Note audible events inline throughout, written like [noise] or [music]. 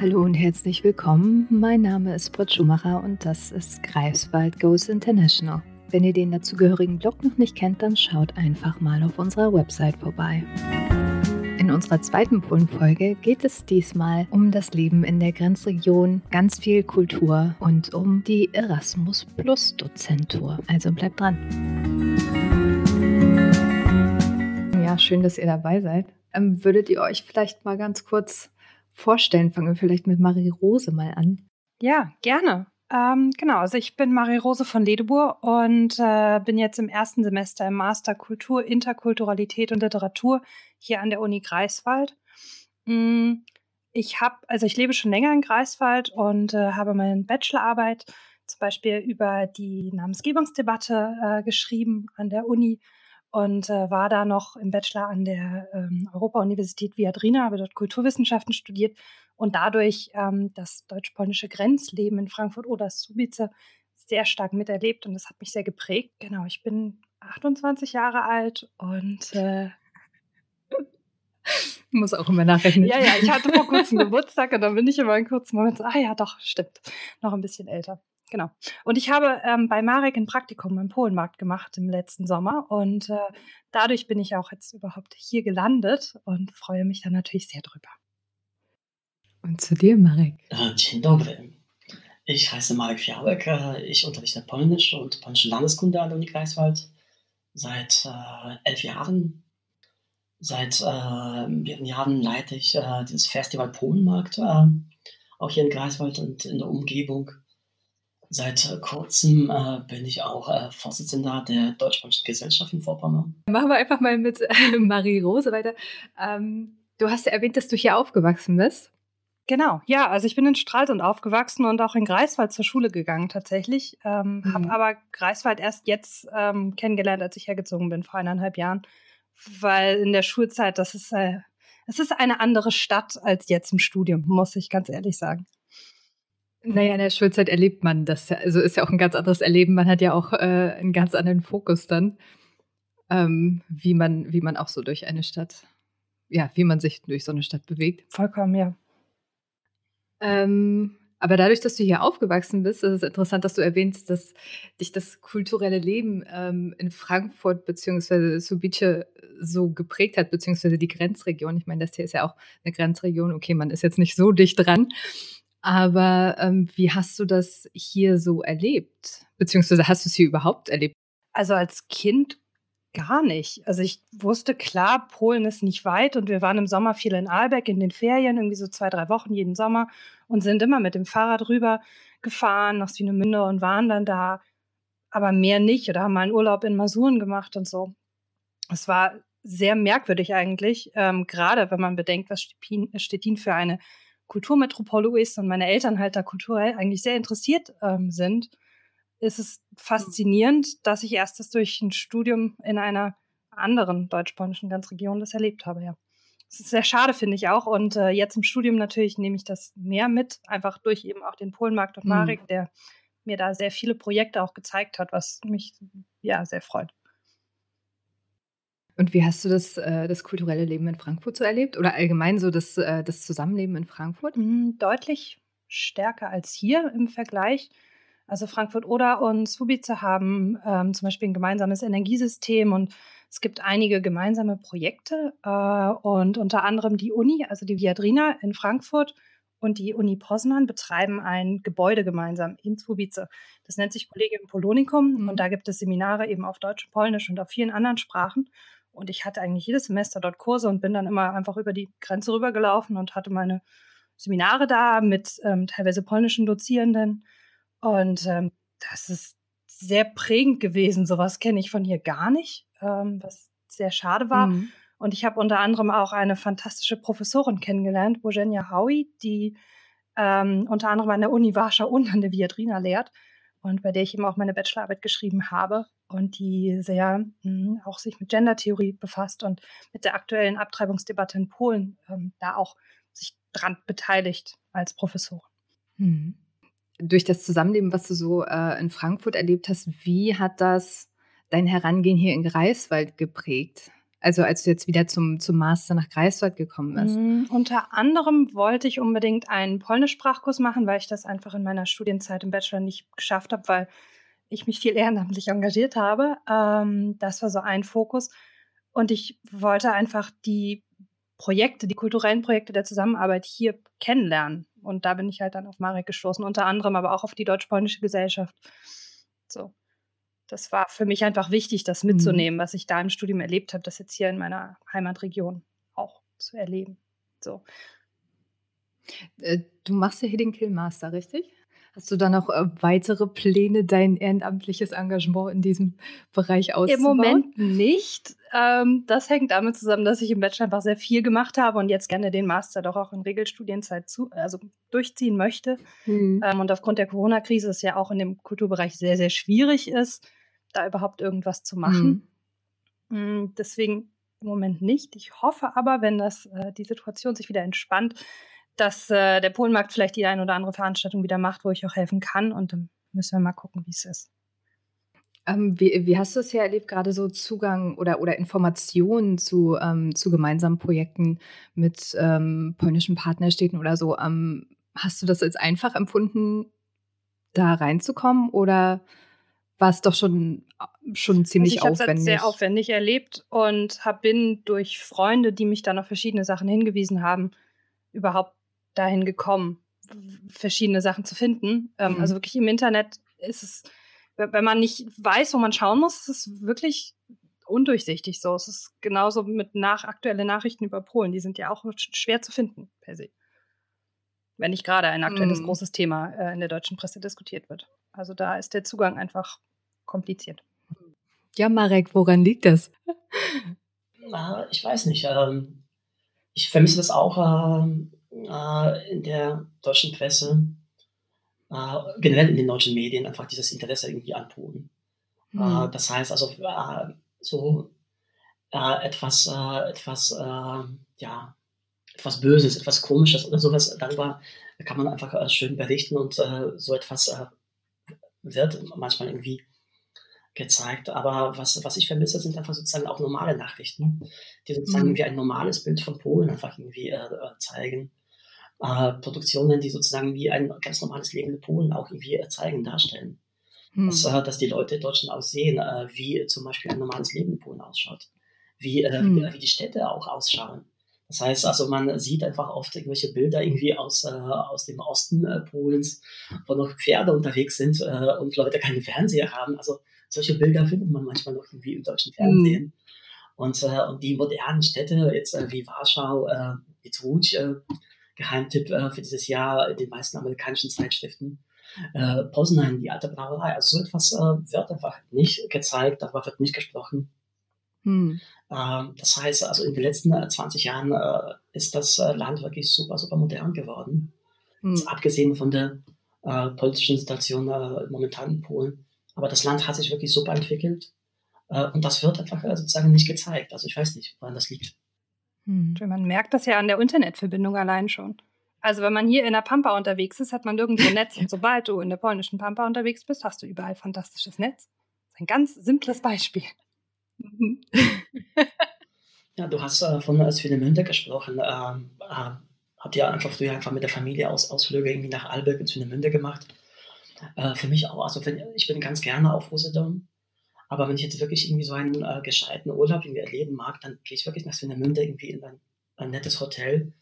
Hallo und herzlich willkommen. Mein Name ist Britt Schumacher und das ist Greifswald Goes International. Wenn ihr den dazugehörigen Blog noch nicht kennt, dann schaut einfach mal auf unserer Website vorbei. In unserer zweiten Polenfolge geht es diesmal um das Leben in der Grenzregion, ganz viel Kultur und um die Erasmus Plus Dozentur. Also bleibt dran. Ja, schön, dass ihr dabei seid. Ähm, würdet ihr euch vielleicht mal ganz kurz vorstellen? Fangen wir vielleicht mit Marie-Rose mal an. Ja, gerne. Ähm, genau, also ich bin Marie-Rose von Ledebur und äh, bin jetzt im ersten Semester im Master Kultur, Interkulturalität und Literatur hier an der Uni Greifswald. Mm, ich habe, also ich lebe schon länger in Greifswald und äh, habe meine Bachelorarbeit zum Beispiel über die Namensgebungsdebatte äh, geschrieben an der Uni und äh, war da noch im Bachelor an der ähm, Europa-Universität Viadrina, habe dort Kulturwissenschaften studiert und dadurch ähm, das deutsch-polnische Grenzleben in Frankfurt oder Subice sehr stark miterlebt und das hat mich sehr geprägt. Genau, ich bin 28 Jahre alt und äh, [laughs] muss auch immer nachrechnen. Ja, ja, ich hatte vor kurzem Geburtstag und dann bin ich immer einen kurzen Moment so, ah ja, doch, stimmt, noch ein bisschen älter. Genau. Und ich habe ähm, bei Marek ein Praktikum im Polenmarkt gemacht im letzten Sommer und äh, dadurch bin ich auch jetzt überhaupt hier gelandet und freue mich da natürlich sehr drüber. Und zu dir, Marek. Äh, dzień dobry. Ich heiße Marek Fiałek. Äh, ich unterrichte Polnisch und polnische Landeskunde an der Uni Greifswald seit äh, elf Jahren. Seit äh, mehreren Jahren leite ich äh, dieses Festival Polenmarkt, äh, auch hier in Greifswald und in der Umgebung. Seit kurzem äh, bin ich auch äh, Vorsitzender der Deutsch-Polnischen Gesellschaft in Vorpommern. Machen wir einfach mal mit äh, [laughs] Marie-Rose weiter. Ähm, du hast ja erwähnt, dass du hier aufgewachsen bist. Genau, ja, also ich bin in Stralsund aufgewachsen und auch in Greifswald zur Schule gegangen tatsächlich. Ähm, mhm. Habe aber Greifswald erst jetzt ähm, kennengelernt, als ich hergezogen bin, vor eineinhalb Jahren. Weil in der Schulzeit, das ist, äh, es ist eine andere Stadt als jetzt im Studium, muss ich ganz ehrlich sagen. Naja, in der Schulzeit erlebt man das ja, also ist ja auch ein ganz anderes Erleben. Man hat ja auch äh, einen ganz anderen Fokus dann, ähm, wie man, wie man auch so durch eine Stadt, ja, wie man sich durch so eine Stadt bewegt. Vollkommen, ja. Ähm, aber dadurch, dass du hier aufgewachsen bist, ist es interessant, dass du erwähnst, dass dich das kulturelle Leben ähm, in Frankfurt bzw. Subice so geprägt hat, beziehungsweise die Grenzregion. Ich meine, das hier ist ja auch eine Grenzregion. Okay, man ist jetzt nicht so dicht dran. Aber ähm, wie hast du das hier so erlebt? Beziehungsweise hast du es hier überhaupt erlebt? Also als Kind gar nicht. Also ich wusste klar, Polen ist nicht weit und wir waren im Sommer viel in Aalbeck in den Ferien, irgendwie so zwei, drei Wochen jeden Sommer und sind immer mit dem Fahrrad rüber gefahren nach Swinemünde und waren dann da, aber mehr nicht oder haben mal einen Urlaub in Masuren gemacht und so. Es war sehr merkwürdig eigentlich, ähm, gerade wenn man bedenkt, was Stettin für eine Kulturmetropole ist und meine Eltern halt da kulturell eigentlich sehr interessiert ähm, sind, ist es faszinierend, dass ich erst das durch ein Studium in einer anderen deutsch-polnischen Grenzregion das erlebt habe, ja. Das ist sehr schade, finde ich auch. Und äh, jetzt im Studium natürlich nehme ich das mehr mit, einfach durch eben auch den Polenmarkt und mhm. Marek, mhm. der mir da sehr viele Projekte auch gezeigt hat, was mich ja sehr freut. Und wie hast du das, äh, das kulturelle Leben in Frankfurt so erlebt? Oder allgemein so das, äh, das Zusammenleben in Frankfurt? Mhm, deutlich stärker als hier im Vergleich. Also Frankfurt oder und Subice haben ähm, zum Beispiel ein gemeinsames Energiesystem und es gibt einige gemeinsame Projekte äh, und unter anderem die Uni, also die Viadrina in Frankfurt und die Uni Poznan betreiben ein Gebäude gemeinsam in Subice. Das nennt sich Collegium Polonicum mhm. und da gibt es Seminare eben auf Deutsch, Polnisch und auf vielen anderen Sprachen. Und ich hatte eigentlich jedes Semester dort Kurse und bin dann immer einfach über die Grenze rübergelaufen und hatte meine Seminare da mit ähm, teilweise polnischen Dozierenden. Und ähm, das ist sehr prägend gewesen. Sowas kenne ich von hier gar nicht, ähm, was sehr schade war. Mhm. Und ich habe unter anderem auch eine fantastische Professorin kennengelernt, Bojenia Howie, die ähm, unter anderem an der Uni Warschau und an der Viadrina lehrt und bei der ich eben auch meine Bachelorarbeit geschrieben habe und die sehr mh, hm, auch sich mit Gendertheorie befasst und mit der aktuellen Abtreibungsdebatte in Polen ähm, da auch sich dran beteiligt als Professorin. Mhm. Durch das Zusammenleben, was du so äh, in Frankfurt erlebt hast, wie hat das dein Herangehen hier in Greifswald geprägt? Also als du jetzt wieder zum, zum Master nach Greifswald gekommen bist? Mhm, unter anderem wollte ich unbedingt einen Polnischsprachkurs machen, weil ich das einfach in meiner Studienzeit im Bachelor nicht geschafft habe, weil ich mich viel ehrenamtlich engagiert habe. Ähm, das war so ein Fokus. Und ich wollte einfach die Projekte, die kulturellen Projekte der Zusammenarbeit hier kennenlernen. Und da bin ich halt dann auf Marek gestoßen, unter anderem aber auch auf die deutsch-polnische Gesellschaft. So. Das war für mich einfach wichtig, das mhm. mitzunehmen, mhm. was ich da im Studium erlebt habe, das jetzt hier in meiner Heimatregion auch zu erleben. So. Äh, du machst ja hier den Killmaster, richtig? Hast du da noch äh, weitere Pläne, dein ehrenamtliches Engagement in diesem Bereich auszubauen? Im Moment nicht. Ähm, das hängt damit zusammen, dass ich im Bachelor einfach sehr viel gemacht habe und jetzt gerne den Master doch auch in Regelstudienzeit zu, also durchziehen möchte. Mhm. Ähm, und aufgrund der Corona-Krise es ja auch in dem Kulturbereich sehr, sehr schwierig ist, da überhaupt irgendwas zu machen. Mhm. Deswegen im Moment nicht. Ich hoffe aber, wenn das, äh, die Situation sich wieder entspannt, dass äh, der Polenmarkt vielleicht die eine oder andere Veranstaltung wieder macht, wo ich auch helfen kann. Und dann müssen wir mal gucken, wie es ist. Ähm, wie, wie, hast du es ja erlebt, gerade so Zugang oder, oder Informationen zu, ähm, zu gemeinsamen Projekten mit ähm, polnischen Partnerstädten oder so? Ähm, hast du das als einfach empfunden, da reinzukommen oder war es doch schon, schon ziemlich also ich aufwendig? Ich habe sehr aufwendig erlebt und hab, bin durch Freunde, die mich dann auf verschiedene Sachen hingewiesen haben, überhaupt dahin gekommen, verschiedene Sachen zu finden. Ähm, mhm. Also wirklich im Internet ist es, wenn man nicht weiß, wo man schauen muss, ist es wirklich undurchsichtig so. Es ist genauso mit nach aktuelle Nachrichten über Polen, die sind ja auch schwer zu finden per se. Wenn nicht gerade ein aktuelles mhm. großes Thema äh, in der deutschen Presse diskutiert wird. Also da ist der Zugang einfach kompliziert. Ja, Marek, woran liegt das? Na, ich weiß nicht. Ähm, ich vermisse das auch ähm, äh, in der deutschen Presse, äh, generell in den deutschen Medien, einfach dieses Interesse irgendwie an Polen. Mhm. das heißt also, äh, so äh, etwas, etwas, ja, etwas Böses, etwas Komisches oder sowas, darüber kann man einfach schön berichten und so etwas wird manchmal irgendwie gezeigt. Aber was, was ich vermisse, sind einfach sozusagen auch normale Nachrichten, die sozusagen mhm. irgendwie ein normales Bild von Polen einfach irgendwie äh, zeigen äh, Produktionen, die sozusagen wie ein ganz normales Leben in Polen auch irgendwie äh, zeigen, darstellen. Hm. Dass, äh, dass die Leute in Deutschland auch sehen, äh, wie zum Beispiel ein normales Leben in Polen ausschaut, wie, äh, hm. wie, wie, die Städte auch ausschauen. Das heißt also, man sieht einfach oft irgendwelche Bilder irgendwie aus, äh, aus dem Osten Polens, wo noch Pferde unterwegs sind und Leute keinen Fernseher haben. Also solche Bilder findet man manchmal noch irgendwie im deutschen Fernsehen. Hm. Und, und die modernen Städte, jetzt wie Warschau, äh, jetzt Łódź, Geheimtipp äh, für dieses Jahr in den meisten amerikanischen Zeitschriften. Äh, Posenheim, die alte Brauerei. Also so etwas äh, wird einfach nicht gezeigt, darüber wird nicht gesprochen. Hm. Ähm, das heißt, also in den letzten äh, 20 Jahren äh, ist das äh, Land wirklich super, super modern geworden. Hm. Abgesehen von der äh, politischen Situation äh, momentan in Polen. Aber das Land hat sich wirklich super entwickelt. Äh, und das wird einfach sozusagen nicht gezeigt. Also ich weiß nicht, woran das liegt. Hm. Man merkt das ja an der Internetverbindung allein schon. Also wenn man hier in der Pampa unterwegs ist, hat man nirgendwo Netz. Und [laughs] sobald du in der polnischen Pampa unterwegs bist, hast du überall fantastisches Netz. Das ist ein ganz simples Beispiel. Mhm. [laughs] ja, du hast äh, von Swinemünde gesprochen. Ähm, äh, habt ihr einfach früher einfach mit der Familie aus, Ausflüge irgendwie nach Alberg und Swinemünde gemacht? Äh, für mich auch. Also wenn, ich bin ganz gerne auf Usedom. Aber wenn ich jetzt wirklich irgendwie so einen äh, gescheiten Urlaub irgendwie erleben mag, dann gehe ich wirklich nach Swinemünde irgendwie in ein, ein nettes Hotel,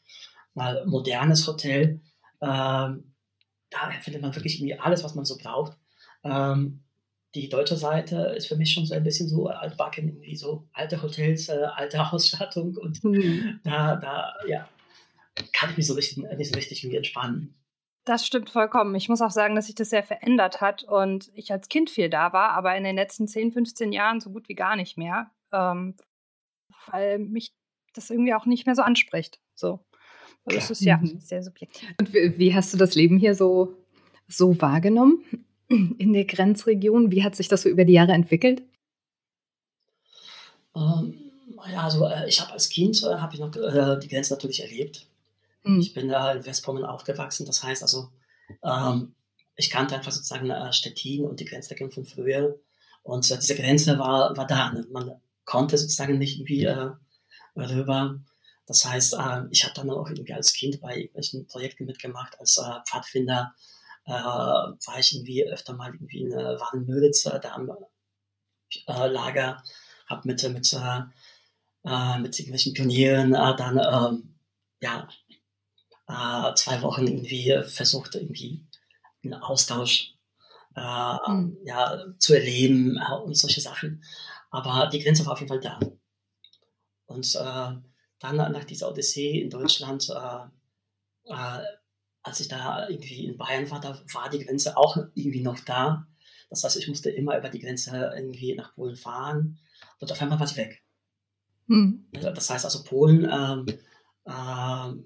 mal modernes Hotel. Ähm, da findet man wirklich irgendwie alles, was man so braucht. Ähm, die deutsche Seite ist für mich schon so ein bisschen so altbacken, irgendwie so alte Hotels, äh, alte Ausstattung und mhm. da, da, ja, kann ich mich so richtig, nicht so richtig irgendwie entspannen. Das stimmt vollkommen. Ich muss auch sagen, dass sich das sehr verändert hat und ich als Kind viel da war, aber in den letzten 10, 15 Jahren so gut wie gar nicht mehr, ähm, weil mich das irgendwie auch nicht mehr so anspricht. So. Also das ist ja mhm. sehr subjektiv. Und wie, wie, hast du das Leben hier so, so wahrgenommen [clears throat] in der Grenzregion? Wie hat sich das so über die Jahre entwickelt? Ähm, ja, also äh, ich habe als Kind äh, habe ich noch äh, die Grenze natürlich erlebt. Mhm. Ich bin da in Westpommern aufgewachsen, das heißt also, ähm, ich kannte einfach sozusagen äh, Stettin und die Grenzregion von früher. Und äh, diese Grenze war, war da. Ne? Man konnte sozusagen nicht irgendwie äh, rüber. Das heißt, äh, ich habe dann auch irgendwie als Kind bei irgendwelchen Projekten mitgemacht, als äh, Pfadfinder äh, war ich irgendwie öfter mal irgendwie in äh, Wadenmöritz, äh, da am Lager, habe mit, mit, mit irgendwelchen Pionieren dann ähm, ja, äh, zwei Wochen irgendwie versucht, irgendwie einen Austausch äh, mhm. ja, zu erleben äh, und solche Sachen. Aber die Grenze war auf jeden Fall da. Und äh, dann nach dieser Odyssee in Deutschland, äh, äh, als ich da irgendwie in Bayern war, da war die Grenze auch irgendwie noch da. Das heißt, ich musste immer über die Grenze irgendwie nach Polen fahren und auf einmal war sie weg. Mhm. Das heißt also, Polen ähm, äh,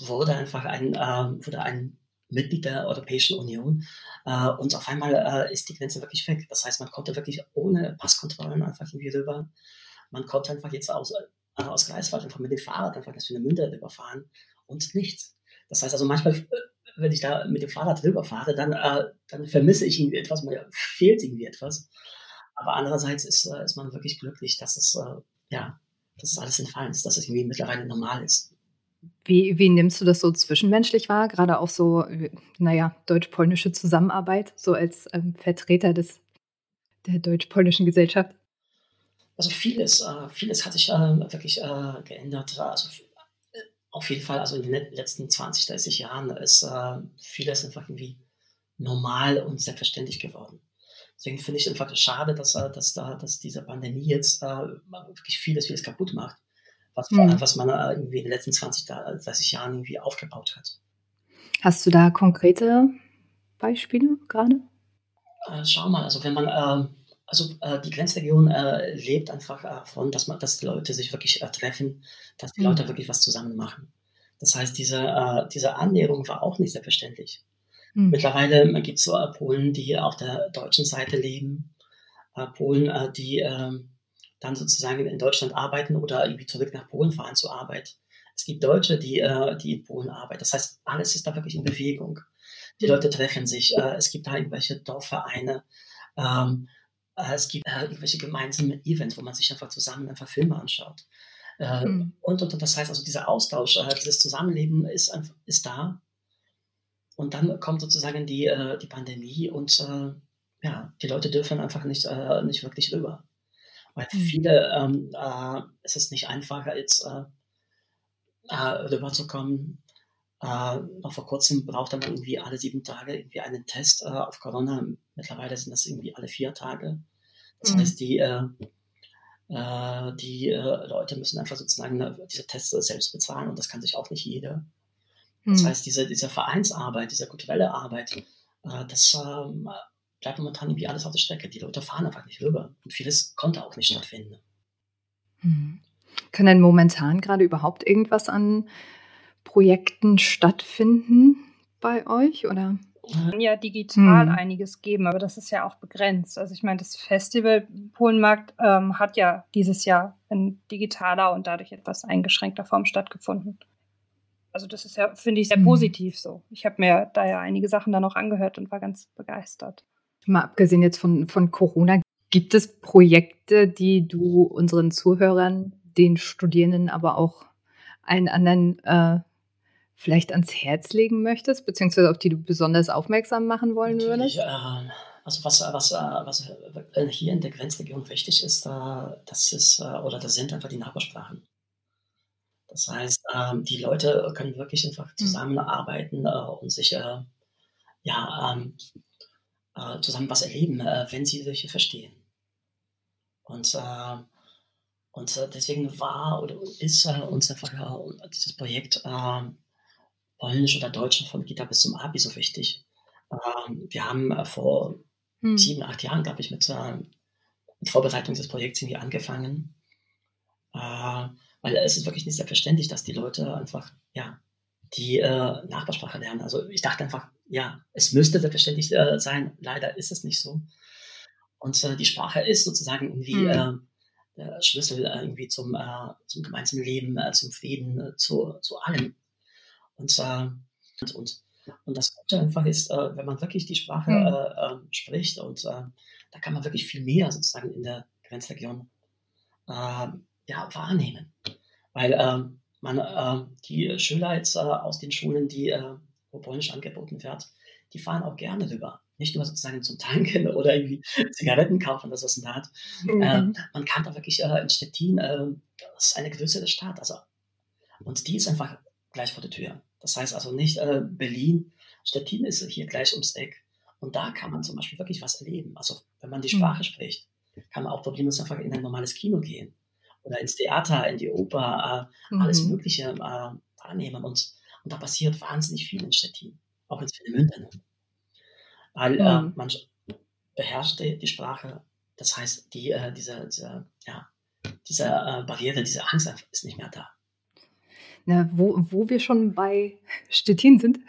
wurde einfach ein, äh, wurde ein Mitglied der Europäischen Union äh, und auf einmal äh, ist die Grenze wirklich weg. Das heißt, man konnte wirklich ohne Passkontrollen einfach irgendwie rüber. Man konnte einfach jetzt aus, äh, aus Greifswald einfach mit dem Fahrrad einfach das für eine Münde rüberfahren und nichts. Das heißt also manchmal, äh, wenn ich da mit dem Fahrrad rüberfahre, dann, äh, dann vermisse ich irgendwie etwas, mir fehlt irgendwie etwas. Aber andererseits ist, äh, ist man wirklich glücklich, dass es, ja, dass es alles entfallen ist, dass es irgendwie mittlerweile normal ist. Wie, wie nimmst du das so zwischenmenschlich wahr? Gerade auch so, naja, deutsch-polnische Zusammenarbeit, so als ähm, Vertreter des, der deutsch-polnischen Gesellschaft? Also vieles, äh, vieles hat sich äh, wirklich äh, geändert. Also äh, auf jeden Fall, also in den letzten 20, 30 Jahren ist äh, vieles einfach irgendwie normal und selbstverständlich geworden. Deswegen finde ich einfach schade, dass, äh, dass, da, dass diese Pandemie jetzt wirklich vieles, vieles kaputt macht was, mhm. was man irgendwie in den letzten 20, 30 Jahren irgendwie aufgebaut hat. Hast du da konkrete Beispiele gerade? Äh, schau mal, also wenn man, äh, also äh, die Grenzregion äh, lebt einfach davon, dass man, dass die Leute sich wirklich äh, treffen, dass die mhm. Leute wirklich was zusammen machen. Das heißt, diese, äh, diese Annäherung war auch nicht selbstverständlich. Mhm. Mittlerweile gibt es so Polen, die auf der deutschen Seite leben, Polen, die ähm, dann sozusagen in Deutschland arbeiten oder irgendwie zurück nach Polen fahren zur Arbeit. Es gibt Deutsche, die, äh, die in Polen arbeiten. Das heißt, alles ist da wirklich in Bewegung. Die Leute treffen sich. Äh, es gibt da irgendwelche Dorfvereine. Ähm, äh, es gibt äh, irgendwelche gemeinsamen Events, wo man sich einfach zusammen einfach Filme anschaut. Mhm. Und, und, und, das heißt also, dieser Austausch, äh, dieses Zusammenleben ist, ist da. Und dann kommt sozusagen die, die Pandemie und ja, die Leute dürfen einfach nicht, nicht wirklich rüber. Weil für mhm. viele ähm, äh, ist es nicht einfacher, jetzt äh, äh, rüberzukommen. Äh, noch vor kurzem brauchte man irgendwie alle sieben Tage irgendwie einen Test äh, auf Corona. Mittlerweile sind das irgendwie alle vier Tage. Das mhm. heißt, die, äh, äh, die äh, Leute müssen einfach sozusagen ne, diese Tests selbst bezahlen und das kann sich auch nicht jeder. Das mhm. heißt, diese, diese Vereinsarbeit, diese kulturelle Arbeit, äh, das ähm, bleibt momentan irgendwie alles auf der Strecke. Die Leute fahren einfach nicht rüber. Und vieles konnte auch nicht stattfinden. Hm. Kann denn momentan gerade überhaupt irgendwas an Projekten stattfinden bei euch? Oder? kann ja digital hm. einiges geben, aber das ist ja auch begrenzt. Also ich meine, das Festival Polenmarkt ähm, hat ja dieses Jahr in digitaler und dadurch etwas eingeschränkter Form stattgefunden. Also das ist ja, finde ich, sehr hm. positiv so. Ich habe mir da ja einige Sachen da noch angehört und war ganz begeistert. Mal abgesehen jetzt von, von Corona, gibt es Projekte, die du unseren Zuhörern, den Studierenden, aber auch allen anderen äh, vielleicht ans Herz legen möchtest, beziehungsweise auf die du besonders aufmerksam machen wollen Natürlich, würdest? Äh, also was, was, was äh, hier in der Grenzregion wichtig ist, äh, das ist äh, oder das sind einfach die Nachbarsprachen. Das heißt, ähm, die Leute können wirklich einfach hm. zusammenarbeiten und sich ja, ähm, äh, zusammen was erleben, äh, wenn sie sich verstehen. Und, äh, und äh, deswegen war oder ist äh, uns einfach äh, dieses Projekt Polnisch oder Deutsch von Kita bis zum Abi so wichtig. Ähm, wir haben vor hm. sieben, acht Jahren, glaube ich, mit, mit Vorbereitung des Projekts irgendwie angefangen. weil es ist wirklich nicht selbstverständlich, dass die Leute einfach ja, die äh, Nachbarsprache lernen. Also ich dachte einfach, ja, es müsste selbstverständlich äh, sein. Leider ist es nicht so. Und äh, die Sprache ist sozusagen irgendwie mhm. der Schlüssel äh, irgendwie zum, äh, zum gemeinsamen Leben, äh, zum Frieden, zu, zu allem. Und, und, und, und das Gute einfach ist, wenn man wirklich die Sprache mhm. Ähm, spricht und da kann man wirklich viel mehr sozusagen in der Grenzregion äh, ja, wahrnehmen. Weil äh, man, äh, die Schüler jetzt äh, aus den Schulen, die, äh, wo Polnisch angeboten wird, die fahren auch gerne rüber. Nicht nur sozusagen zum Tanken oder irgendwie [laughs] Zigaretten kaufen, das was in der Art. Mhm. Äh, man kann da wirklich äh, in Stettin, äh, das ist eine größere Stadt, also, und die ist einfach gleich vor der Tür. Das heißt also nicht äh, Berlin, Stettin ist hier gleich ums Eck. Und da kann man zum Beispiel wirklich was erleben. Also wenn man die mhm. Sprache mhm. spricht, kann man auch problemlos einfach in ein normales Kino gehen oder ins Theater, in die Oper, äh, mhm. alles Mögliche äh, wahrnehmen. Und, und da passiert wahnsinnig viel in Stettin, auch in Swinemünde. Weil äh, mhm. man beherrscht die, die, Sprache, das heißt, die, äh, diese, diese, ja, diese äh, Barriere, diese Angst ist nicht mehr da. Na, wo, wo wir schon bei Stettin sind,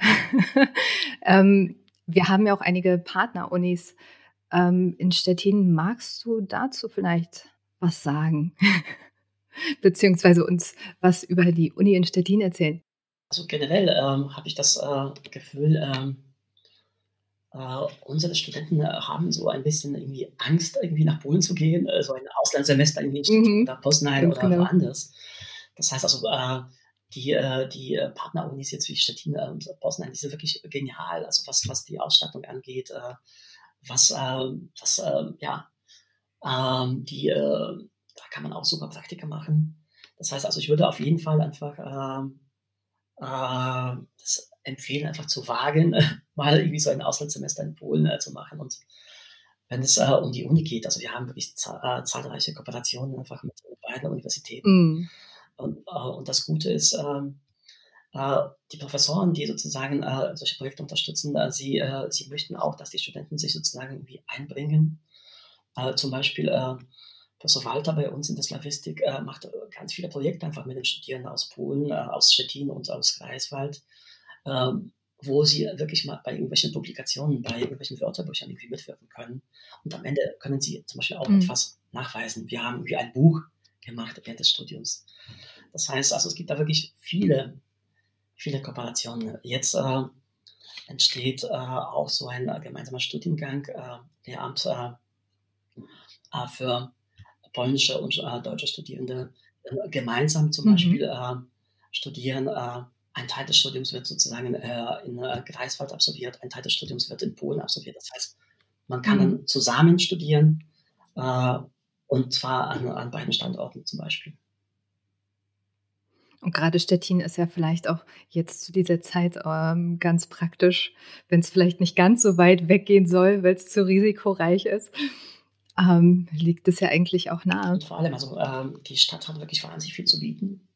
[laughs] ähm, wir haben ja auch einige Partnerunis ähm, in Stettin. Magst du dazu vielleicht was sagen? [laughs] Beziehungsweise uns was über die Uni in Stettin erzählen? Also generell ähm, habe ich das äh, Gefühl, ähm, äh, unsere Studenten äh, haben so ein bisschen irgendwie Angst, irgendwie nach Polen zu gehen, äh, so ein Auslandssemester irgendwie mhm. oder Poznań oder genau. woanders. Das heißt also, äh, die, die Partnerunis jetzt wie Stettin und Bosnien, die sind wirklich genial, also was, was die Ausstattung angeht, was, was äh, ja, ähm, die, da kann man auch super Praktika machen. Das heißt also, ich würde auf jeden Fall einfach ähm, das empfehlen, einfach zu wagen, [laughs] mal irgendwie so ein Auslandssemester in Polen äh, zu machen und wenn es äh, um die Uni geht, also wir haben wirklich zahlreiche Kooperationen einfach mit beiden Universitäten. Mm. Und, äh, und das Gute ist, ähm, äh, die Professoren, die sozusagen äh, solche Projekte unterstützen, äh, sie, äh, sie möchten auch, dass die Studenten sich sozusagen irgendwie einbringen. Äh, zum Beispiel Professor Walter bei uns in der Slavistik macht ganz viele Projekte einfach mit den Studierenden aus Polen, aus Stettin und aus Greifswald, ähm, wo sie wirklich mal bei irgendwelchen Publikationen, bei irgendwelchen Wörterbüchern irgendwie mitwirken können. Und am Ende können sie zum Beispiel auch mhm. etwas nachweisen. Wir haben wie ein Buch gemacht während des Studiums. Das heißt also, es gibt da wirklich viele, viele Kooperationen. Jetzt äh, entsteht äh, auch so ein äh, gemeinsamer Studiengang, äh, Lehramt äh, äh, für polnische und deutsche Studierende gemeinsam zum mhm. Beispiel studieren. ein Teil des Studiums wird sozusagen in Greifswald absolviert, ein Teil des Studiums wird in Polen absolviert. Das heißt, man kann mhm. dann zusammen studieren und zwar an, an beiden Standorten zum Beispiel. Und gerade Stettin ist ja vielleicht auch jetzt zu dieser Zeit ähm, ganz praktisch, wenn es vielleicht nicht ganz so weit weggehen soll, weil es zu risikoreich ist. Ähm, liegt es ja eigentlich auch nahe. Und vor allem, also ähm, die Stadt hat wirklich wahnsinnig viel zu bieten.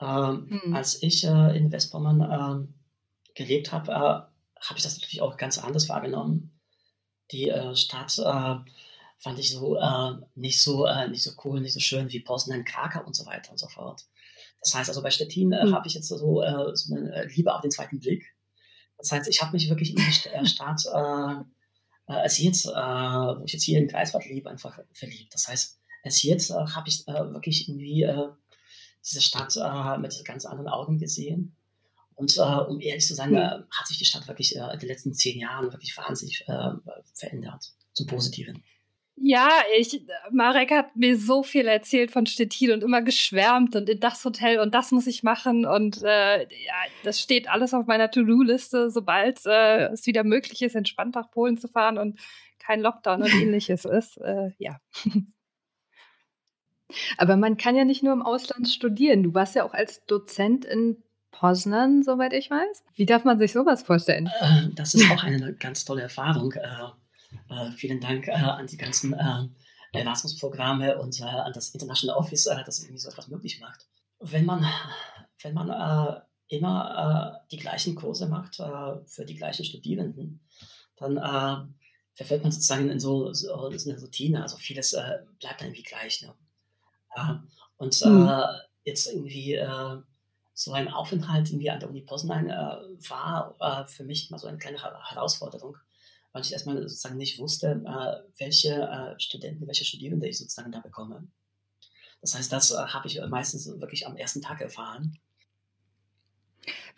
Ähm, hm. Als ich äh, in Westpommern äh, gelebt habe, äh, habe ich das natürlich auch ganz anders wahrgenommen. Die äh, Stadt äh, fand ich so äh, nicht so nicht so cool, nicht so schön wie Poznan, Krakau und so weiter und so fort. Das heißt also bei Stettin mhm. habe ich jetzt so, so eine Liebe auf den zweiten Blick. Das heißt, ich habe mich wirklich in die Stadt äh, als jetzt, wo ich jetzt hier in Greifswald lebe, einfach verliebt. Das heißt, als jetzt habe ich wirklich irgendwie diese Stadt mit ganz anderen Augen gesehen. Und um ehrlich zu sein, mhm. hat sich die Stadt wirklich in den letzten zehn Jahren wirklich wahnsinnig verändert, zum Positiven. Ja, ich, Marek hat mir so viel erzählt von Stettin und immer geschwärmt und in das Hotel und das muss ich machen und äh, ja, das steht alles auf meiner To-Do-Liste, sobald äh, es wieder möglich ist, entspannt nach Polen zu fahren und kein Lockdown und ähnliches [laughs] ist. Äh, ja. [laughs] Aber man kann ja nicht nur im Ausland studieren. Du warst ja auch als Dozent in Poznan, soweit ich weiß. Wie darf man sich sowas vorstellen? Äh, das ist auch eine ganz tolle Erfahrung. Äh, äh, vielen Dank äh, an die ganzen äh, Erasmus-Programme und an das International Office, das irgendwie so etwas möglich macht. Wenn man, wenn man immer die gleichen Kurse macht für die gleichen Studierenden, dann verfällt man sozusagen in so, so, so eine Routine. Also vieles bleibt dann irgendwie gleich. Ne? und mhm. jetzt irgendwie so ein Aufenthalt irgendwie an der Uni Poznań war für mich mal so eine kleine Herausforderung weil ich erstmal sozusagen nicht wusste, äh, welche äh, Studenten, welche Studierende ich sozusagen da bekomme. Das heißt, das äh, habe ich meistens wirklich am ersten Tag erfahren.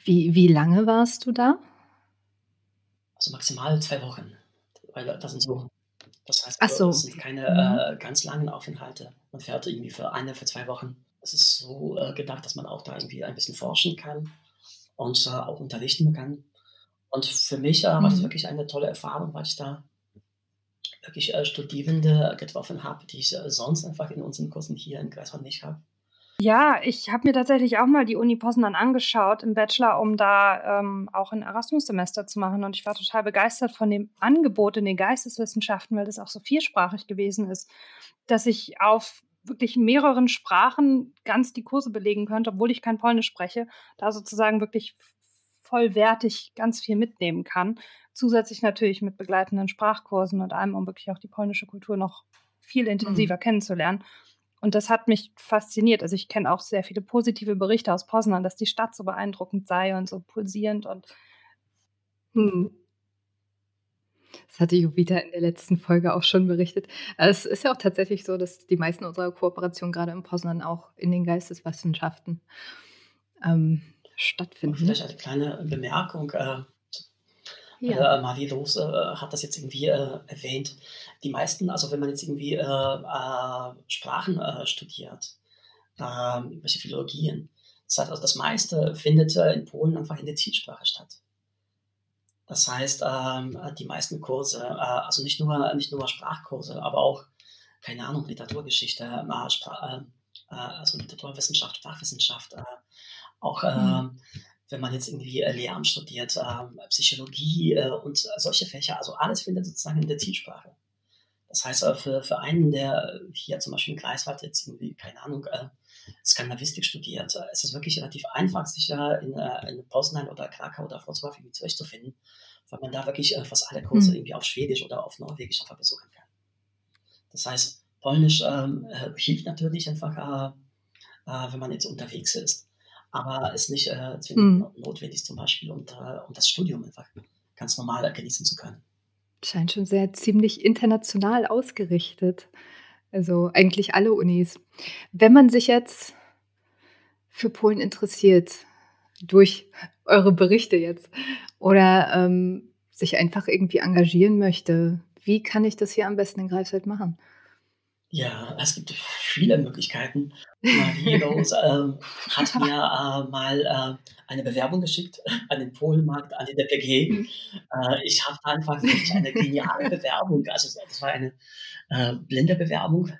Wie, wie lange warst du da? Also maximal zwei Wochen. Weil das sind so, Das heißt, also, so. sind keine mhm. äh, ganz langen Aufenthalte. Man fährt irgendwie für eine, für zwei Wochen. Es ist so äh, gedacht, dass man auch da irgendwie ein bisschen forschen kann und äh, auch unterrichten kann. Und für mich äh, war das mhm. wirklich eine tolle Erfahrung, weil ich da wirklich äh, Studierende getroffen habe, die ich äh, sonst einfach in unseren Kursen hier in Greifswald nicht habe. Ja, ich habe mir tatsächlich auch mal die Uni Poznan angeschaut im Bachelor, um da ähm, auch ein Erasmus-Semester zu machen. Und ich war total begeistert von dem Angebot in den Geisteswissenschaften, weil das auch so vielsprachig gewesen ist, dass ich auf wirklich mehreren Sprachen ganz die Kurse belegen könnte, obwohl ich kein Polnisch spreche, da sozusagen wirklich vollwertig ganz viel mitnehmen kann. Zusätzlich natürlich mit begleitenden Sprachkursen und allem, um wirklich auch die polnische Kultur noch viel intensiver mhm. kennenzulernen. Und das hat mich fasziniert. Also ich kenne auch sehr viele positive Berichte aus Poznan, dass die Stadt so beeindruckend sei und so pulsierend und hm. Das hatte Jovita in der letzten Folge auch schon berichtet. Es ist ja auch tatsächlich so, dass die meisten unserer Kooperationen gerade in Poznan auch in den Geisteswissenschaften ähm, stattfinden. Vielleicht eine kleine Bemerkung. Äh, ja. Äh, Marie Rose äh, hat das jetzt irgendwie äh, erwähnt. Die meisten, also wenn man jetzt irgendwie äh, äh, Sprachen studiert, welche Philologien, das heißt, also das meiste findet in Polen einfach in der Zielsprache statt. Das heißt, ähm, die meisten Kurse, also nicht nur, nicht nur Sprachkurse, aber auch, keine Ahnung, Literaturgeschichte, Spra also Literaturwissenschaft, Sprachwissenschaft, auch mhm wenn man jetzt irgendwie äh, Lehramt studiert, äh, Psychologie äh, und solche Fächer, also alles findet sozusagen in der Zielsprache. Das heißt, äh, für, für einen, der hier zum Beispiel in Greifswald jetzt irgendwie, keine Ahnung, äh, Skandinavistik studiert, äh, ist es wirklich relativ einfach, sich äh, in, äh, in Poznan oder Krakau oder Wrocław irgendwie zurechtzufinden, weil man da wirklich äh, fast alle Kurse mhm. irgendwie auf Schwedisch oder auf Norwegisch einfach besuchen kann. Das heißt, Polnisch ähm, äh, hilft natürlich einfach, äh, äh, wenn man jetzt unterwegs ist aber ist nicht äh, mhm. notwendig zum Beispiel, um, äh, um das Studium einfach ganz normal genießen zu können. Scheint schon sehr ziemlich international ausgerichtet. Also eigentlich alle Unis. Wenn man sich jetzt für Polen interessiert, durch eure Berichte jetzt, oder ähm, sich einfach irgendwie engagieren möchte, wie kann ich das hier am besten in Greifswald machen? Ja, es gibt viele Möglichkeiten. [laughs] Äh, hat mir äh, mal äh, eine Bewerbung geschickt [laughs] an den Polenmarkt, an die DPG. Äh, ich habe einfach wirklich eine geniale [laughs] Bewerbung. Also das war eine äh, blinde Bewerbung.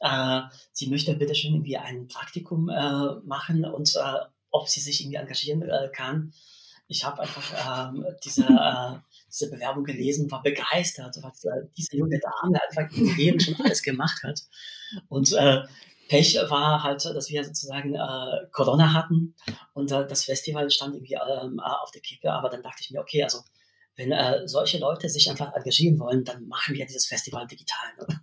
Äh, sie möchte bitte schön irgendwie ein Praktikum machen und ob sie sich irgendwie engagieren kann. Ich habe einfach ähm, diese diese Bewerbung gelesen, war begeistert, was äh, diese junge Dame einfach in ihrem Leben schon alles gemacht hat. Und äh, Pech war halt, dass wir sozusagen äh, Corona hatten und äh, das Festival stand irgendwie ähm, auf der Kippe. Aber dann dachte ich mir, okay, also wenn äh, solche Leute sich einfach engagieren wollen, dann machen wir dieses Festival digital. Ne?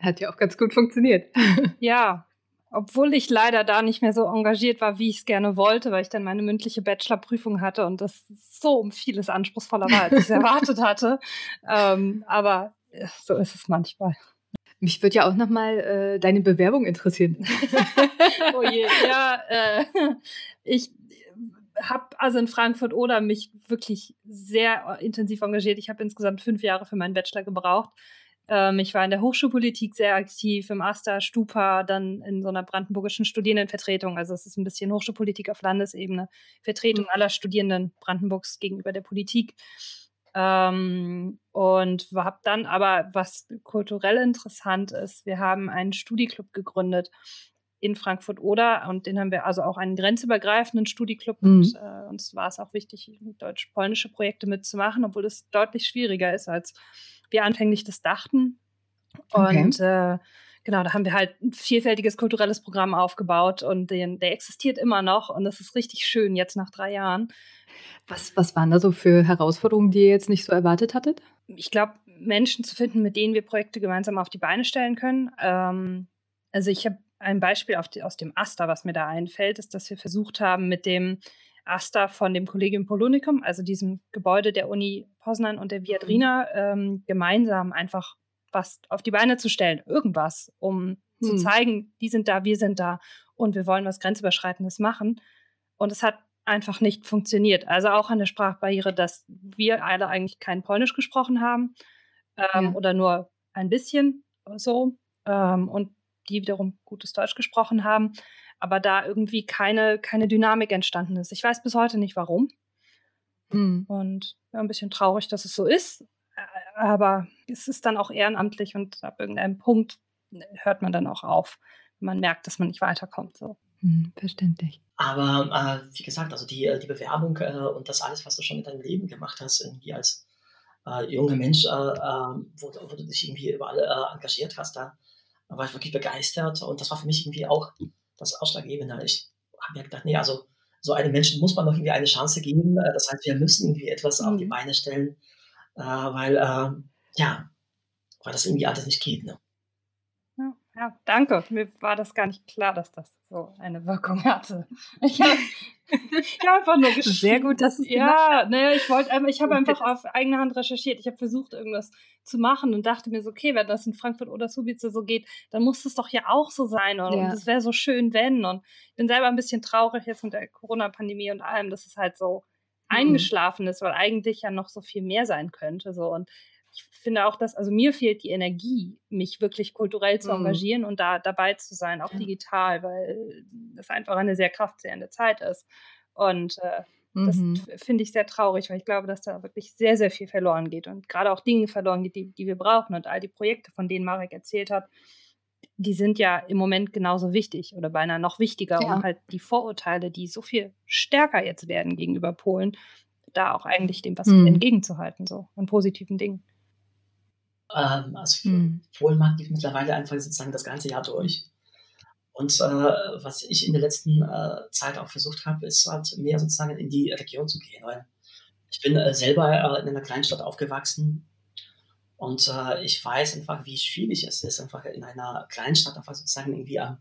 Hat ja auch ganz gut funktioniert. Ja, obwohl ich leider da nicht mehr so engagiert war, wie ich es gerne wollte, weil ich dann meine mündliche Bachelorprüfung hatte und das so um vieles anspruchsvoller war, als ich es [laughs] erwartet hatte. Ähm, aber ja, so ist es manchmal. Mich würde ja auch noch mal äh, deine Bewerbung interessieren. [laughs] oh je, ja, äh, ich habe also in Frankfurt oder mich wirklich sehr intensiv engagiert. Ich habe insgesamt fünf Jahre für meinen Bachelor gebraucht. Ähm, ich war in der Hochschulpolitik sehr aktiv, im AStA, Stupa, dann in so einer brandenburgischen Studierendenvertretung. Also es ist ein bisschen Hochschulpolitik auf Landesebene, Vertretung mhm. aller Studierenden Brandenburgs gegenüber der Politik. Ähm, und habe dann aber, was kulturell interessant ist, wir haben einen Studieclub gegründet in Frankfurt-Oder und den haben wir also auch einen grenzübergreifenden Studieclub mhm. und äh, uns war es auch wichtig, deutsch-polnische Projekte mitzumachen, obwohl es deutlich schwieriger ist als wir anfänglich das dachten. Und okay. äh, genau, da haben wir halt ein vielfältiges kulturelles Programm aufgebaut und den, der existiert immer noch und das ist richtig schön jetzt nach drei Jahren. Was, was waren da so für Herausforderungen, die ihr jetzt nicht so erwartet hattet? Ich glaube, Menschen zu finden, mit denen wir Projekte gemeinsam auf die Beine stellen können. Ähm, also ich habe ein Beispiel die, aus dem Asta, was mir da einfällt, ist, dass wir versucht haben, mit dem AStA von dem Collegium Polonicum, also diesem Gebäude der Uni Poznan und der Viadrina, ähm, gemeinsam einfach was auf die Beine zu stellen, irgendwas, um hm. zu zeigen, die sind da, wir sind da und wir wollen was Grenzüberschreitendes machen. Und es hat einfach nicht funktioniert. Also auch an der Sprachbarriere, dass wir alle eigentlich kein Polnisch gesprochen haben ähm, ja. oder nur ein bisschen so ähm, und die wiederum gutes Deutsch gesprochen haben, aber da irgendwie keine, keine Dynamik entstanden ist. Ich weiß bis heute nicht warum. Mhm. Und ja, ein bisschen traurig, dass es so ist. Äh, aber es ist dann auch ehrenamtlich und ab irgendeinem Punkt hört man dann auch auf, wenn man merkt, dass man nicht weiterkommt. So. Mhm, verständlich. Aber äh, wie gesagt, also die, äh, die Bewerbung äh, und das alles, was du schon in deinem Leben gemacht hast, irgendwie als äh, junger Mensch, äh, wo, wo, du dich irgendwie überall äh, engagiert hast, da war ich wirklich begeistert und das war für mich irgendwie auch das Ausschlaggebende. Ich habe mir gedacht, nee, also so einem Menschen muss man noch irgendwie eine Chance geben. Das heißt, wir müssen irgendwie etwas mhm. auf die mhm. Beine stellen, weil, ja, weil das irgendwie alles nicht geht. Ne? Ja, danke. Mir war das gar nicht klar, dass das so eine Wirkung hatte. Ich habe hab einfach nur geschrieben. [laughs] Sehr gut, dass es Ja, naja, ich wollte ich habe einfach auf eigene Hand recherchiert. Ich habe versucht, irgendwas zu machen und dachte mir so, okay, wenn das in Frankfurt oder Subice so geht, dann muss es doch ja auch so sein. Und ja. es wäre so schön, wenn. Und ich bin selber ein bisschen traurig jetzt mit der Corona-Pandemie und allem, dass es halt so mhm. eingeschlafen ist, weil eigentlich ja noch so viel mehr sein könnte. So. Und ich finde auch, dass, also mir fehlt die Energie, mich wirklich kulturell zu mhm. engagieren mhm. und da dabei zu sein, auch ja. digital, weil das einfach eine sehr kraftzehrende Zeit ist. Und äh, das mhm. finde ich sehr traurig, weil ich glaube, dass da wirklich sehr, sehr viel verloren geht und gerade auch Dinge verloren geht, die, die wir brauchen. Und all die Projekte, von denen Marek erzählt hat, die sind ja im Moment genauso wichtig oder beinahe noch wichtiger, ja. um halt die Vorurteile, die so viel stärker jetzt werden gegenüber Polen, da auch eigentlich dem was mhm. entgegenzuhalten, so an positiven Dingen. Ähm, also mhm. Polen lief mittlerweile einfach sozusagen das ganze Jahr durch. Und äh, was ich in der letzten äh, Zeit auch versucht habe, ist halt mehr sozusagen in die Region zu gehen. Weil ich bin äh, selber äh, in einer Kleinstadt aufgewachsen und äh, ich weiß einfach, wie schwierig es ist, einfach in einer Kleinstadt einfach sozusagen irgendwie an,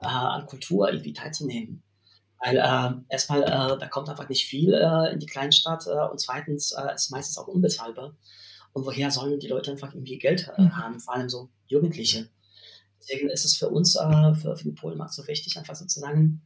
äh, an Kultur irgendwie teilzunehmen. Weil erstmal, da kommt einfach nicht viel in die Kleinstadt und zweitens ist es meistens auch unbezahlbar. Und woher sollen die Leute einfach irgendwie Geld äh, mhm. haben, vor allem so Jugendliche? Deswegen ist es für uns, äh, für, für den Polenmarkt so wichtig, einfach sozusagen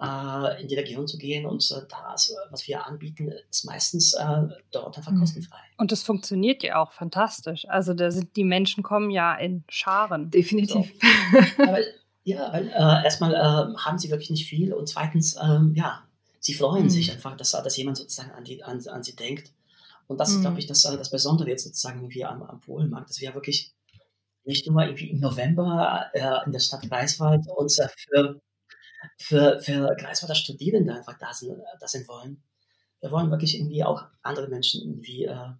äh, in die Region zu gehen und äh, das, was wir anbieten, ist meistens äh, dort einfach mhm. kostenfrei. Und das funktioniert ja auch fantastisch. Also da sind die Menschen kommen ja in Scharen. Definitiv. So. weil, ja, weil äh, erstmal äh, haben sie wirklich nicht viel und zweitens, ähm, ja, sie freuen mhm. sich einfach, dass, dass jemand sozusagen an, die, an, an sie denkt und das mhm. ist, glaube ich, das, äh, das Besondere jetzt sozusagen irgendwie am, am Polenmarkt, dass wir wirklich nicht nur irgendwie im November äh, in der Stadt Greifswald uns äh, für, für, für Greifswalder Studierende einfach da sind, äh, da sind wollen. Wir wollen wirklich irgendwie auch andere Menschen irgendwie äh,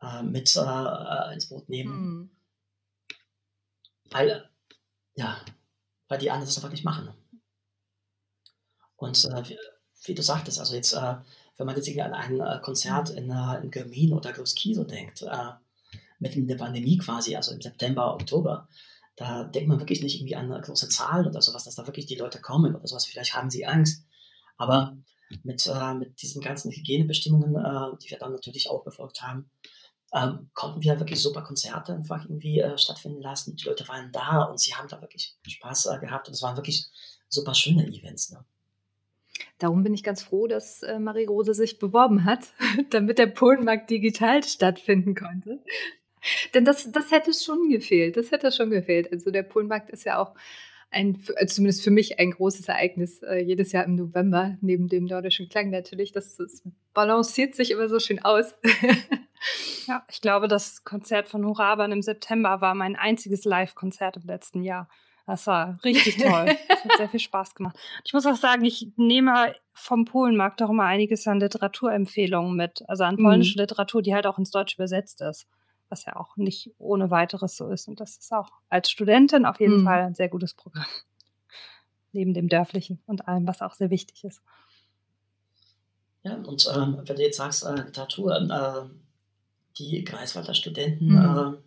äh, mit ins Boot nehmen. Mhm. Weil, ja, weil die anderen das einfach nicht machen. Und wie, wie, du sagtest, also jetzt wenn man jetzt irgendwie an ein äh, Konzert in, äh, in Germin oder Groß-Kiso denkt, äh, mitten in der Pandemie quasi, also im September, Oktober, da denkt man wirklich nicht irgendwie an große Zahlen oder sowas, dass da wirklich die Leute kommen oder sowas. Vielleicht haben sie Angst. Aber mit, äh, mit diesen ganzen Hygienebestimmungen, äh, die wir dann natürlich auch befolgt haben, ähm, konnten wir wirklich super Konzerte einfach irgendwie äh, stattfinden lassen. Die Leute waren da und sie haben da wirklich Spaß äh, gehabt und es waren wirklich super schöne Events. Ne? Darum bin ich ganz froh, dass äh, Marie-Rose sich beworben hat, [laughs] damit der Polenmarkt digital stattfinden konnte. Denn das, das hätte schon gefehlt. Das hätte schon gefehlt. Also der Polenmarkt ist ja auch ein, also zumindest für mich ein großes Ereignis äh, jedes Jahr im November, neben dem nordischen Klang natürlich. Das, das balanciert sich immer so schön aus. [laughs] ja, ich glaube, das Konzert von Huraban im September war mein einziges Live-Konzert im letzten Jahr. Das war richtig toll. Das hat sehr viel Spaß gemacht. Ich muss auch sagen, ich nehme vom Polenmarkt auch immer einiges an Literaturempfehlungen mit. Also an polnische mhm. Literatur, die halt auch ins Deutsche übersetzt ist. Was ja auch nicht ohne weiteres so ist. Und das ist auch als Studentin auf jeden mhm. Fall ein sehr gutes Programm. Neben dem dörflichen und allem, was auch sehr wichtig ist. Ja, und ähm, wenn du jetzt sagst, äh, Literatur, äh, die Greifswalder Studenten mhm.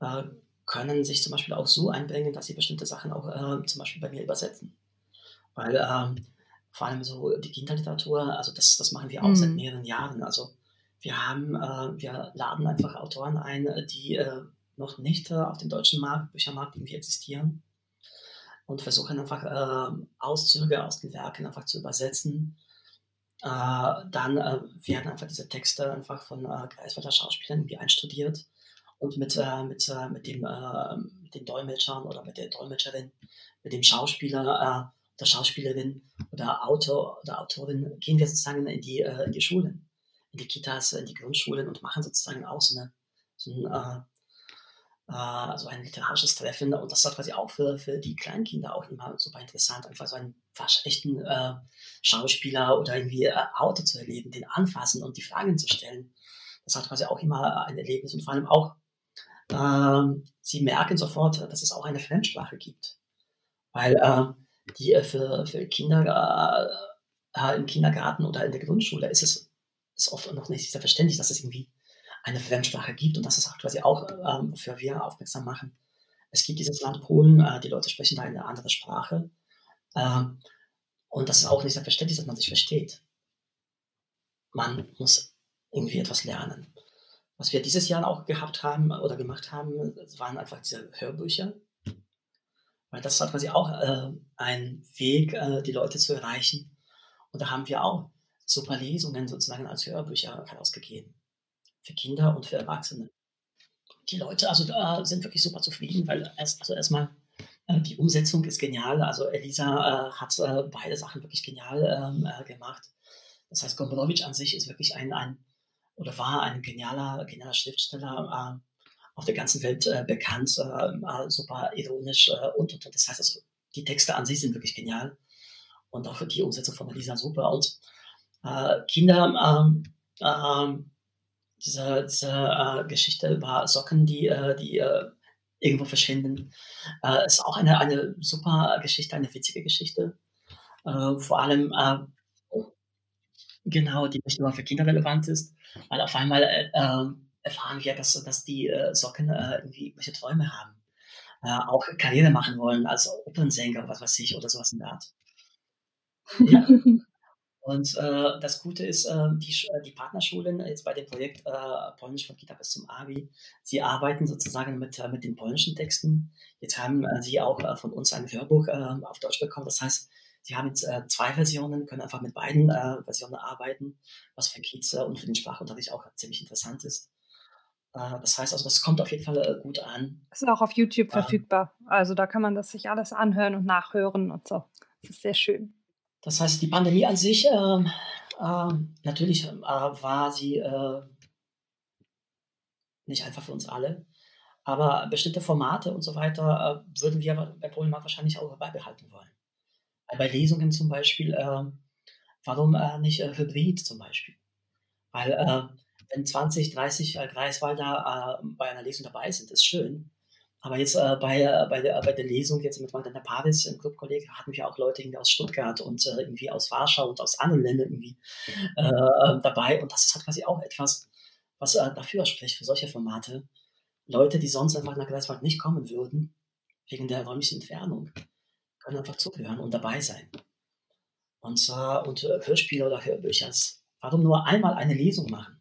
äh, äh können sich zum Beispiel auch so einbringen, dass sie bestimmte Sachen auch äh, zum Beispiel bei mir übersetzen. Weil ähm, vor allem so die Kinderliteratur, also das, das machen wir auch mhm. seit mehreren Jahren. Also wir haben, äh, wir laden einfach Autoren ein, die äh, noch nicht äh, auf dem deutschen Markt, Büchermarkt irgendwie existieren und versuchen einfach äh, Auszüge aus den Werken einfach zu übersetzen. Äh, dann werden einfach diese Texte einfach von äh, Greifswalder Schauspielern irgendwie einstudiert und mit, äh, mit, äh, mit, dem, äh, mit den Dolmetschern oder mit der Dolmetscherin, mit dem Schauspieler äh, der Schauspielerin oder Autor oder Autorin gehen wir sozusagen in die, äh, in die Schulen, in die Kitas, in die Grundschulen und machen sozusagen auch so, eine, so ein also ein literarisches Treffen. Und das war quasi auch für, für die Kleinkinder auch immer super interessant, einfach so einen fast echten äh, Schauspieler oder irgendwie äh, Autor zu erleben, den anfassen und die Fragen zu stellen. Das hat quasi auch immer ein Erlebnis und vor allem auch, äh, sie merken sofort, dass es auch eine Fremdsprache gibt. Weil äh, die äh, für, für Kinder äh, im Kindergarten oder in der Grundschule ist es ist oft noch nicht selbstverständlich, dass es irgendwie eine Fremdsprache gibt und das ist quasi auch, ähm, wofür wir aufmerksam machen. Es gibt dieses Land Polen, äh, die Leute sprechen da eine andere Sprache. Ähm, und das ist auch nicht selbstverständlich, dass man sich versteht. Man muss irgendwie etwas lernen. Was wir dieses Jahr auch gehabt haben oder gemacht haben, waren einfach diese Hörbücher. Weil das war quasi auch äh, ein Weg, äh, die Leute zu erreichen. Und da haben wir auch super Lesungen sozusagen als Hörbücher herausgegeben für Kinder und für Erwachsene. Die Leute also da sind wirklich super zufrieden, weil erst, also erstmal äh, die Umsetzung ist genial. Also Elisa äh, hat äh, beide Sachen wirklich genial ähm, äh, gemacht. Das heißt, Gombrowicz an sich ist wirklich ein, ein oder war ein genialer, genialer Schriftsteller, äh, auf der ganzen Welt äh, bekannt, super ironisch und, und, und. Das heißt, also, die Texte an sich sind wirklich genial und auch die Umsetzung von Elisa super. Und Kinder ähm, ähm, diese, diese äh, Geschichte über Socken, die, äh, die äh, irgendwo verschwinden, äh, ist auch eine, eine super Geschichte, eine witzige Geschichte. Äh, vor allem, äh, genau, die nicht nur für Kinder relevant ist, weil auf einmal erfahren wir, dass, dass die Socken irgendwie welche Träume haben. auch Karriere machen wollen als Opernsänger, was weiß ich, oder sowas in der Art. Ja. [laughs] Und äh, das Gute ist, äh, die, äh, die Partnerschulen jetzt bei dem Projekt äh, Polnisch von Kita bis zum Abi, sie arbeiten sozusagen mit, äh, mit den polnischen Texten. Jetzt haben äh, sie auch äh, von uns ein Hörbuch äh, auf Deutsch bekommen. Das heißt, sie haben jetzt äh, zwei Versionen, können einfach mit beiden äh, Versionen arbeiten, was für Kids äh, und für den Sprachunterricht auch ziemlich interessant ist. Äh, das heißt also, das kommt auf jeden Fall äh, gut an. Ist auch auf YouTube ähm, verfügbar. Also da kann man das sich alles anhören und nachhören und so. Das ist sehr schön. Das heißt, die Pandemie an sich, äh, äh, natürlich äh, war sie nicht einfach für uns alle, aber bestimmte Formate und so weiter äh, würden wir bei Polenmark wahrscheinlich auch beibehalten wollen. Bei Lesungen zum Beispiel, äh, warum nicht Hybrid zum Beispiel? Weil wenn 20, 30 Greifswalder bei einer Lesung dabei sind, ist schön. Aber jetzt äh, bei, äh, bei, der, bei der Lesung jetzt mit Magdalena Paris im Clubkolleg hatten wir auch Leute irgendwie aus Stuttgart und äh, irgendwie aus Warschau und aus anderen Ländern irgendwie äh, dabei. Und das ist halt quasi auch etwas, was äh, dafür spricht, für solche Formate. Leute, die sonst einfach nach Greifswald nicht kommen würden, wegen der räumlichen Entfernung, können einfach zuhören und dabei sein. Und zwar und äh, Hörspiele oder Hörbücher. Warum nur einmal eine Lesung machen?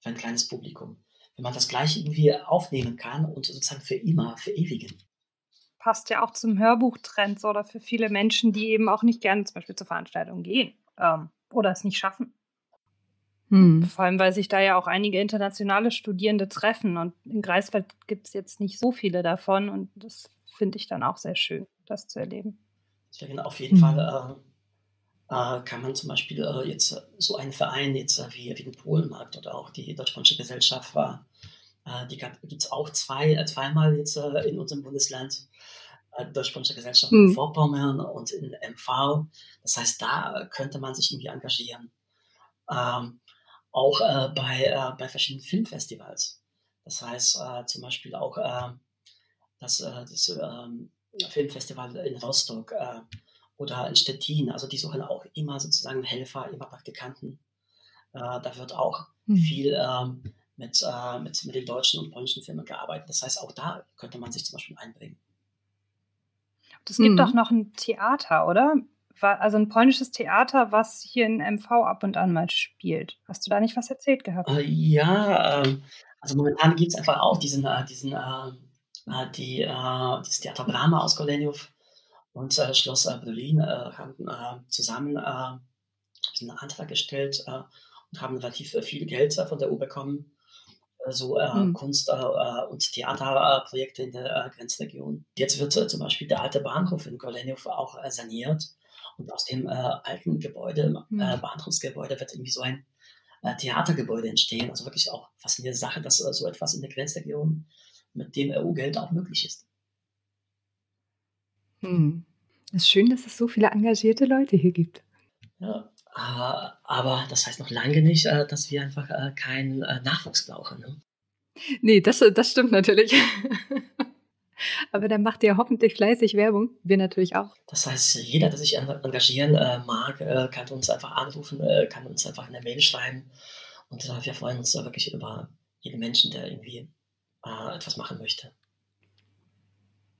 Für ein kleines Publikum wenn man das gleich irgendwie aufnehmen kann und sozusagen für immer, für ewigen. Passt ja auch zum Hörbuchtrend oder für viele Menschen, die eben auch nicht gerne zum Beispiel zur Veranstaltung gehen ähm, oder es nicht schaffen. Hm. Vor allem, weil sich da ja auch einige internationale Studierende treffen und in Greifswald gibt es jetzt nicht so viele davon und das finde ich dann auch sehr schön, das zu erleben. Deswegen auf jeden hm. Fall äh, äh, kann man zum Beispiel äh, jetzt so einen Verein jetzt äh, wie, wie den Polenmarkt oder auch die Deutsch-Polnische Gesellschaft war, die gibt es auch zwei, zweimal jetzt in unserem Bundesland. Deutsch-Polnische Gesellschaft mhm. in Vorpommern und in MV. Das heißt, da könnte man sich irgendwie engagieren. Ähm, auch äh, bei, äh, bei verschiedenen Filmfestivals. Das heißt äh, zum Beispiel auch das, das ähm, Filmfestival in Rostock oder in Stettin. Also die suchen auch immer sozusagen Helfer, immer Praktikanten. Äh, da wird auch mhm. viel ähm, mit, äh, mit, mit den deutschen und polnischen Filmen gearbeitet. Das heißt, auch da könnte man sich zum Beispiel einbringen. Es gibt mhm. doch noch ein Theater, oder? Also ein polnisches Theater, was hier in MV ab und an mal spielt. Hast du da nicht was erzählt gehabt? Äh, ja, ähm, also momentan gibt es einfach auch diesen, äh, diesen äh, äh die, das Theater Brahma aus Goleniow und äh, Schloss äh, Berlin äh, haben äh, zusammen äh, einen Antrag gestellt und haben relativ viel Geld von der EU bekommen so äh, mhm. Kunst- äh, äh, und Theaterprojekte in der äh, Grenzregion. Jetzt wird äh, zum Beispiel der alte Bahnhof in Goleniow auch äh, saniert und aus dem alten Gebäude, mhm. Bahnhofsgebäude, wird irgendwie so ein Theatergebäude entstehen. Also wirklich auch faszinierende Sache, dass so etwas in der Grenzregion mit dem EU-Geld auch möglich ist. Hm. Es ist schön, dass es so viele engagierte Leute hier gibt. Ja, aber das heißt noch lange nicht, äh, dass wir einfach äh, keinen äh, Nachwuchs brauchen. Ne? Nee, das, das stimmt natürlich. [laughs] aber dann macht ihr hoffentlich fleißig Werbung. Wir natürlich auch. Das heißt, jeder, der sich engagieren mag, kann uns einfach anrufen, kann uns einfach eine Mail schreiben. Und wir freuen uns wirklich über jeden Menschen, der irgendwie etwas machen möchte.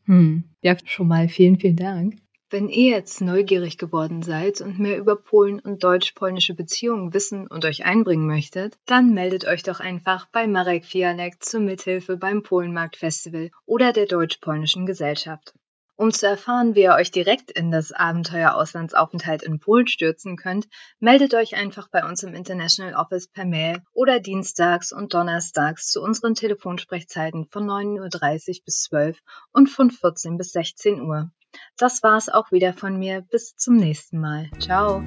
Hm. Ja, schon mal vielen, vielen Dank. Wenn ihr jetzt neugierig geworden seid und mehr über Polen und deutsch-polnische Beziehungen wissen und euch einbringen möchtet, dann meldet euch doch einfach bei Marek Fialek zur Mithilfe beim Polenmarkt Festival oder der deutsch-polnischen Gesellschaft. Um zu erfahren, wie ihr euch direkt in das Abenteuer Auslandsaufenthalt in Polen stürzen könnt, meldet euch einfach bei uns im International Office per Mail oder dienstags und donnerstags zu unseren Telefonsprechzeiten von 9.30 Uhr bis 12 und von 14 bis 16 Uhr. Das war's auch wieder von mir. Bis zum nächsten Mal. Ciao.